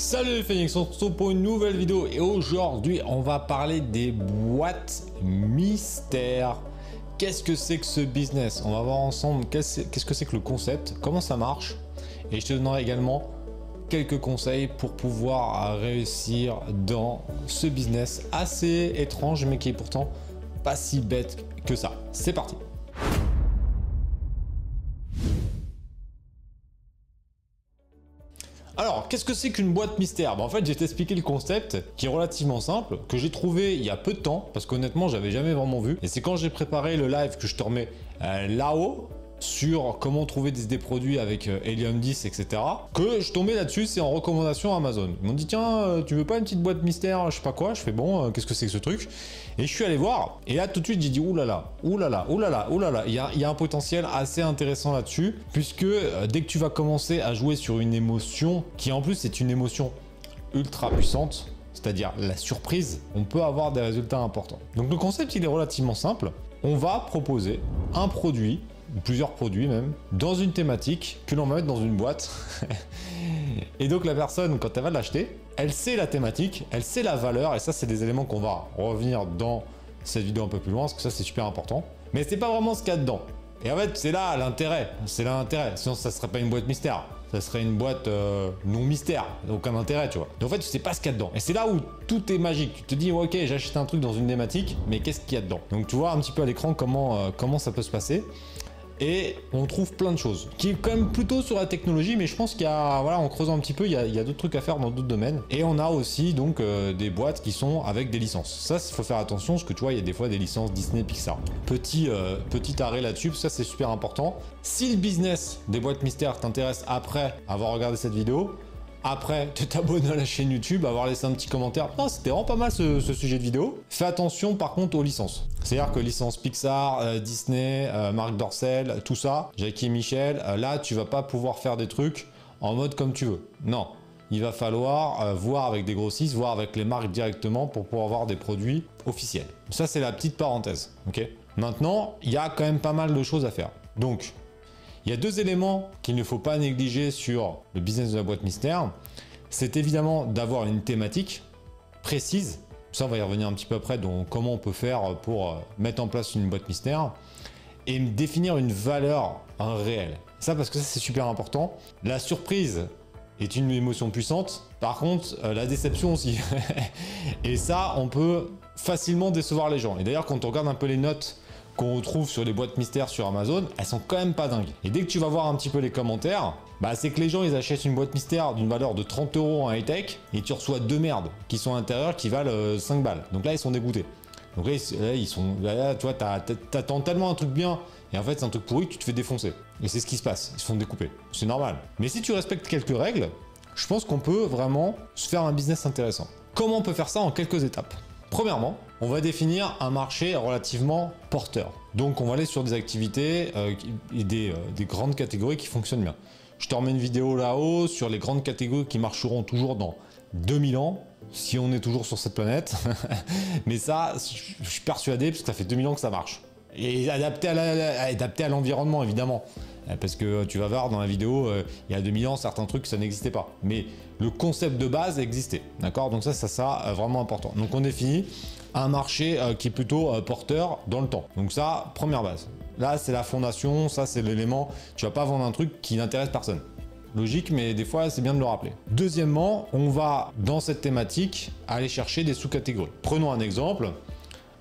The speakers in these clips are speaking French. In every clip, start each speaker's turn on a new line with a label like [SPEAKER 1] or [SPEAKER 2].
[SPEAKER 1] Salut les Phoenix, on se retrouve pour une nouvelle vidéo et aujourd'hui on va parler des boîtes mystères. Qu'est-ce que c'est que ce business? On va voir ensemble qu'est-ce que c'est que le concept, comment ça marche et je te donnerai également quelques conseils pour pouvoir réussir dans ce business assez étrange mais qui est pourtant pas si bête que ça. C'est parti qu'est-ce que c'est qu'une boîte mystère? Bah, En fait, j'ai t'expliqué le concept qui est relativement simple, que j'ai trouvé il y a peu de temps, parce qu'honnêtement, j'avais jamais vraiment vu. Et c'est quand j'ai préparé le live que je te remets euh, là-haut, sur comment trouver des, produits avec euh, Helium 10, etc. Que je tombais là-dessus, c'est en recommandation Amazon. Ils m'ont dit tiens, euh, tu veux pas une petite boîte mystère, je sais pas quoi? Je fais bon, euh, qu'est-ce que c'est que ce truc? Et je suis allé voir. Et là tout de suite j'ai dit oulala, oulala, oulala, oulala. Il y a, il y a un potentiel assez intéressant là-dessus, puisque dès que tu vas commencer à jouer sur une émotion, qui en plus est une émotion ultra puissante, c'est-à-dire la surprise, on peut avoir des résultats importants. Donc le concept il est relativement simple. On va proposer un produit plusieurs produits même, dans une thématique que l'on va mettre dans une boîte. et donc la personne, quand elle va l'acheter, elle sait la thématique, elle sait la valeur, et ça c'est des éléments qu'on va revenir dans cette vidéo un peu plus loin, parce que ça c'est super important. Mais c'est pas vraiment ce qu'il y a dedans. Et en fait, c'est là l'intérêt, c'est là l'intérêt. Sinon, ça serait pas une boîte mystère. Ça serait une boîte euh, non mystère, aucun intérêt, tu vois. Donc en fait, tu sais pas ce qu'il y a dedans. Et c'est là où tout est magique. Tu te dis, ok, j'achète un truc dans une thématique, mais qu'est-ce qu'il y a dedans? Donc tu vois un petit peu à l'écran comment, euh, comment ça peut se passer et on trouve plein de choses. Qui est quand même plutôt sur la technologie mais je pense qu'il y a voilà en creusant un petit peu il y a, d'autres trucs à faire dans d'autres domaines. Et on a aussi donc euh, des boîtes qui sont avec des licences. Ça il faut faire attention parce que tu vois il y a des fois des licences Disney Pixar. Petit euh, petit arrêt là-dessus ça c'est super important. Si le business des boîtes mystères t'intéresse après avoir regardé cette vidéo après te t'abonner à la chaîne YouTube, avoir laissé un petit commentaire. Non, c'était vraiment pas mal ce, sujet de vidéo. Fais attention par contre aux licences. C'est-à-dire que licence Pixar, euh, Disney, euh, Marc Dorcel, tout ça, Jackie et Michel, euh, là tu vas pas pouvoir faire des trucs en mode comme tu veux. Non. Il va falloir voir avec des grossistes, voir avec les marques directement pour pouvoir avoir des produits officiels. Ça c'est la petite parenthèse. Maintenant, il y a quand même pas mal de choses à faire. Donc, il y a deux éléments qu'il ne faut pas négliger sur le business de la boîte mystère. C'est évidemment d'avoir une thématique précise. Ça, on va y revenir un petit peu après, donc comment on peut faire pour mettre en place une boîte mystère et définir une valeur réelle. Ça, parce que ça, c'est super important. La surprise est une émotion puissante. Par contre, euh, la déception aussi. et ça, on peut facilement décevoir les gens. Et d'ailleurs, quand on regarde un peu les notes qu'on retrouve sur les boîtes mystères sur Amazon, elles sont quand même pas dingues. Et dès que tu vas voir un petit peu les commentaires, bah c'est que les gens ils achètent une boîte mystère d'une valeur de 30 euros en high-tech et tu reçois deux merdes qui sont à l'intérieur qui valent 5 euh, balles. Donc là ils sont dégoûtés. Donc là, ils sont. Là, tu vois, t'attends tellement un truc bien et en fait c'est un truc pourri que tu te fais défoncer. Et c'est ce qui se passe, ils se font découper. C'est normal. Mais si tu respectes quelques règles, je pense qu'on peut vraiment se faire un business intéressant. Comment on peut faire ça en quelques étapes? Premièrement, on va définir un marché relativement porteur. Donc on va aller sur des activités euh, et euh, des, grandes catégories qui fonctionnent bien. Je te remets une vidéo là-haut sur les grandes catégories qui marcheront toujours dans 2000 ans, si on est toujours sur cette planète. Mais ça, je suis persuadé, parce que ça fait 2000 ans que ça marche. Et adapté à l'environnement, évidemment. Euh, parce que tu vas voir dans la vidéo, euh, il y a 2000 ans, certains trucs, ça n'existait pas. Mais le concept de base existait. D'accord? Donc ça, ça sera euh, vraiment important. Donc on définit un marché qui est plutôt porteur dans le temps. Donc ça, première base. Là, c'est la fondation, ça, c'est l'élément. Tu vas pas vendre un truc qui n'intéresse personne. Logique, mais des fois, c'est bien de le rappeler. Deuxièmement, on va, dans cette thématique, aller chercher des sous-catégories. Prenons un exemple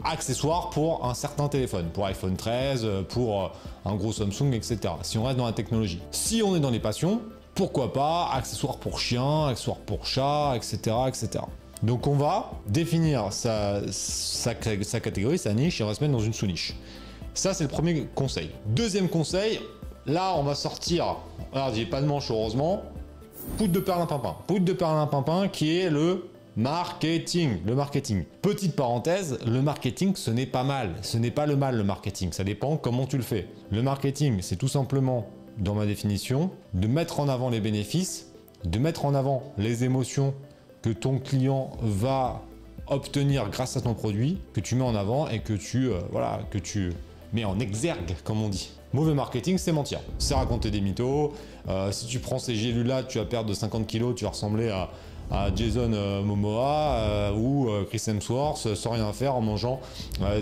[SPEAKER 1] accessoires pour un certain téléphone, pour iPhone 13, pour euh, un gros Samsung, etc. Si on reste dans la technologie. Si on est dans les passions, pourquoi pas accessoires pour chien, accessoires pour chat, etc. etc. Donc on va définir sa, sa, catégorie, sa niche, et on va se mettre dans une sous-niche. Ça, c'est le premier conseil. Deuxième conseil, là, on va sortir, alors j'ai pas de manche heureusement, poudre de perlimpinpin. Poudre de perlimpinpin qui est le Marketing, le marketing. Petite parenthèse, le marketing ce n'est pas mal, ce n'est pas le mal le marketing, ça dépend comment tu le fais. Le marketing c'est tout simplement, dans ma définition, de mettre en avant les bénéfices, de mettre en avant les émotions que ton client va obtenir grâce à ton produit, que tu mets en avant et que tu, euh, voilà, que tu mets en exergue comme on dit. Mauvais marketing, c'est mentir. C'est raconter des mythos. Euh, si tu prends ces gélules-là, tu vas perdre de 50 kg, tu vas ressembler à, à Jason euh, Momoa euh, ou euh, Chris Hemsworth sans rien faire en mangeant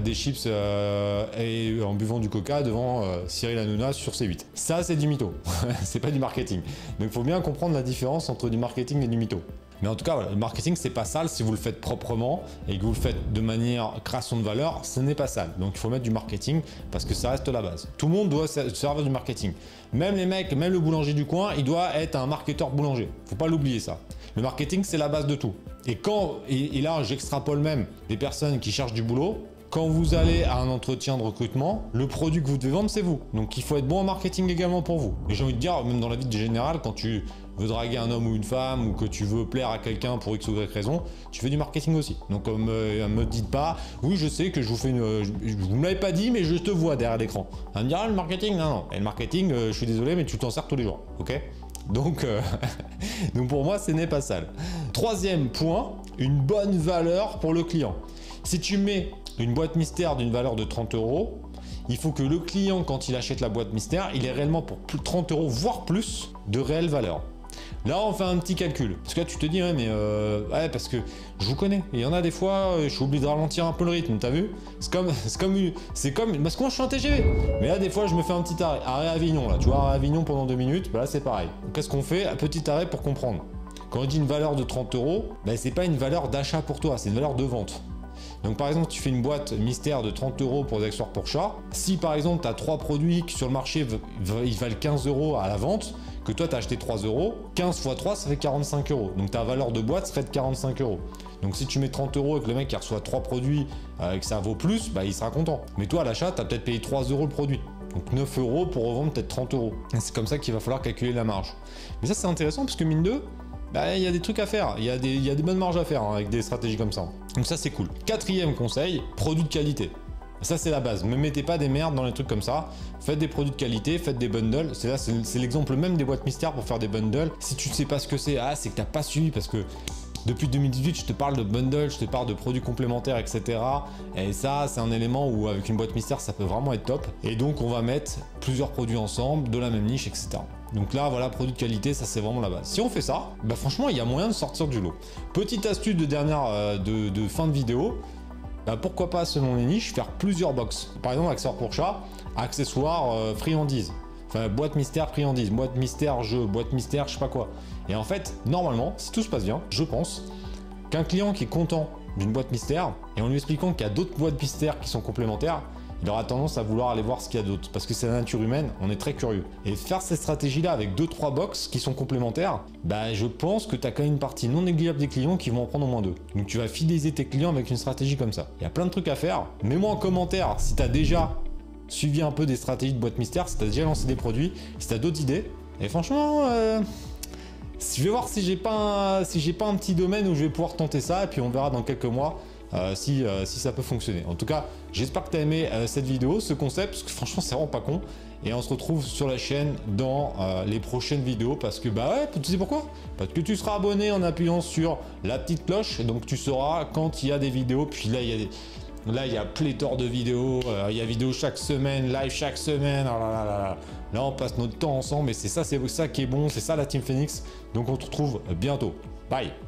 [SPEAKER 1] des chips et en buvant du coca devant Cyril Hanouna sur C8. Ça, c'est du mytho. c'est pas du marketing. Donc, il faut bien comprendre la différence entre du marketing et du mytho. Mais en tout cas, le marketing, c'est pas sale si vous le faites proprement et que vous le faites de manière création de valeur, ce n'est pas sale. Donc il faut mettre du marketing parce que ça reste la base. Tout le monde doit se servir du marketing. Même les mecs, même le boulanger du coin, il doit être un marketeur boulanger. Faut pas l'oublier ça. Le marketing, c'est la base de tout. Et quand, et, là, j'extrapole même des personnes qui cherchent du boulot, quand vous allez à un entretien de recrutement, le produit que vous devez vendre, c'est vous. Donc il faut être bon en marketing également pour vous. Et j'ai envie de dire, même dans la vie générale, quand tu veux draguer un homme ou une femme ou que tu veux plaire à quelqu'un pour X ou Y raison, tu fais du marketing aussi. Donc euh, me, me dites pas, oui je sais que je vous fais une... vous me l'avez pas dit mais je te vois derrière l'écran. On me dira ah, le marketing, non non. Et le marketing, euh, je suis désolé mais tu t'en sers tous les jours, ok? Donc, euh, donc pour moi ce n'est pas sale. Troisième point, une bonne valeur pour le client. Si tu mets une boîte mystère d'une valeur de 30 euros, il faut que le client, quand il achète la boîte mystère, il ait réellement pour 30 euros, voire plus, de réelle valeur. Là, on fait un petit calcul. Parce que là, tu te dis, ouais, mais euh, ouais, parce que je vous connais. Il y en a des fois, euh, je suis obligé de ralentir un peu le rythme, t'as vu? C'est comme, c'est comme, c'est comme, parce que moi, je suis en TGV. Mais là, des fois, je me fais un petit arrêt, arrêt à Avignon, là. Tu vois, arrêt à Avignon pendant deux minutes, bah là, c'est pareil. Qu'est-ce qu'on fait? Un petit arrêt pour comprendre. Quand on dit une valeur de 30 euros, bah, c'est pas une valeur d'achat pour toi, c'est une valeur de vente. Donc par exemple, tu fais une boîte mystère de 30 euros pour des accessoires pour chat. Si par exemple, tu as trois produits qui sur le marché ils valent 15 euros à la vente, que toi tu as acheté 3 euros, 15 x 3 ça fait 45 euros. Donc ta valeur de boîte serait de 45 euros. Donc si tu mets 30 euros et que le mec il reçoit 3 produits euh, et que ça vaut plus, bah il sera content. Mais toi à l'achat, tu as peut-être payé 3 euros le produit. Donc 9 euros pour revendre peut-être 30 euros. C'est comme ça qu'il va falloir calculer la marge. Mais ça c'est intéressant parce que mine 2, bah, il y a des trucs à faire, il y, a des, des bonnes marges à faire hein, avec des stratégies comme ça. Donc ça c'est cool. Quatrième conseil, produit de qualité. Ça c'est la base, ne mettez pas des merdes dans les trucs comme ça, faites des produits de qualité, faites des bundles, c'est là c'est l'exemple même des boîtes mystères pour faire des bundles. Si tu ne sais pas ce que c'est, ah c'est que t'as pas suivi parce que depuis 2018, je te parle de bundles, je te parle de produits complémentaires, etc. Et ça, c'est un élément où avec une boîte mystère, ça peut vraiment être top. Et donc, on va mettre plusieurs produits ensemble, de la même niche, etc. Donc là, voilà, produit de qualité, ça c'est vraiment la base. Si on fait ça, bah franchement, il y a moyen de sortir du lot. Petite astuce de dernière, euh, de, fin de vidéo, bah pourquoi pas, selon les niches, faire plusieurs box. Par exemple, accessoires pour chat, accessoires euh, friandises. Enfin, boîte mystère friandises, boîte mystère jeu, boîte mystère je sais pas quoi. Et en fait, normalement, si tout se passe bien, je pense qu'un client qui est content d'une boîte mystère, et en lui expliquant qu'il y a d'autres boîtes mystères qui sont complémentaires, il aura tendance à vouloir aller voir ce qu'il y a d'autre. Parce que c'est la nature humaine, on est très curieux. Et faire cette stratégie-là avec 2-3 box qui sont complémentaires, bah je pense que tu as quand même une partie non négligeable des clients qui vont en prendre au moins deux. Donc tu vas fidéliser tes clients avec une stratégie comme ça. Il y a plein de trucs à faire. Mets-moi en commentaire si tu as déjà suivi un peu des stratégies de boîte mystère, si tu as déjà lancé des produits, si tu as d'autres idées. Et franchement, euh, je vais voir si j'ai pas, si pas un petit domaine où je vais pouvoir tenter ça, et puis on verra dans quelques mois euh, si, euh, si ça peut fonctionner. En tout cas, j'espère que tu as aimé euh, cette vidéo, ce concept, parce que franchement, c'est vraiment pas con. Et on se retrouve sur la chaîne dans les prochaines vidéos parce que bah ouais, tu sais pourquoi? Parce que tu seras abonné en appuyant sur la petite cloche, donc tu sauras quand il y a des vidéos. Puis là, il y a des... Là, il y a pléthore de vidéos, il y a vidéos chaque semaine, live chaque semaine. Oh là, on passe notre temps ensemble et c'est ça, c'est ça qui est bon, c'est ça la Team Phoenix. Donc on se retrouve bientôt. Bye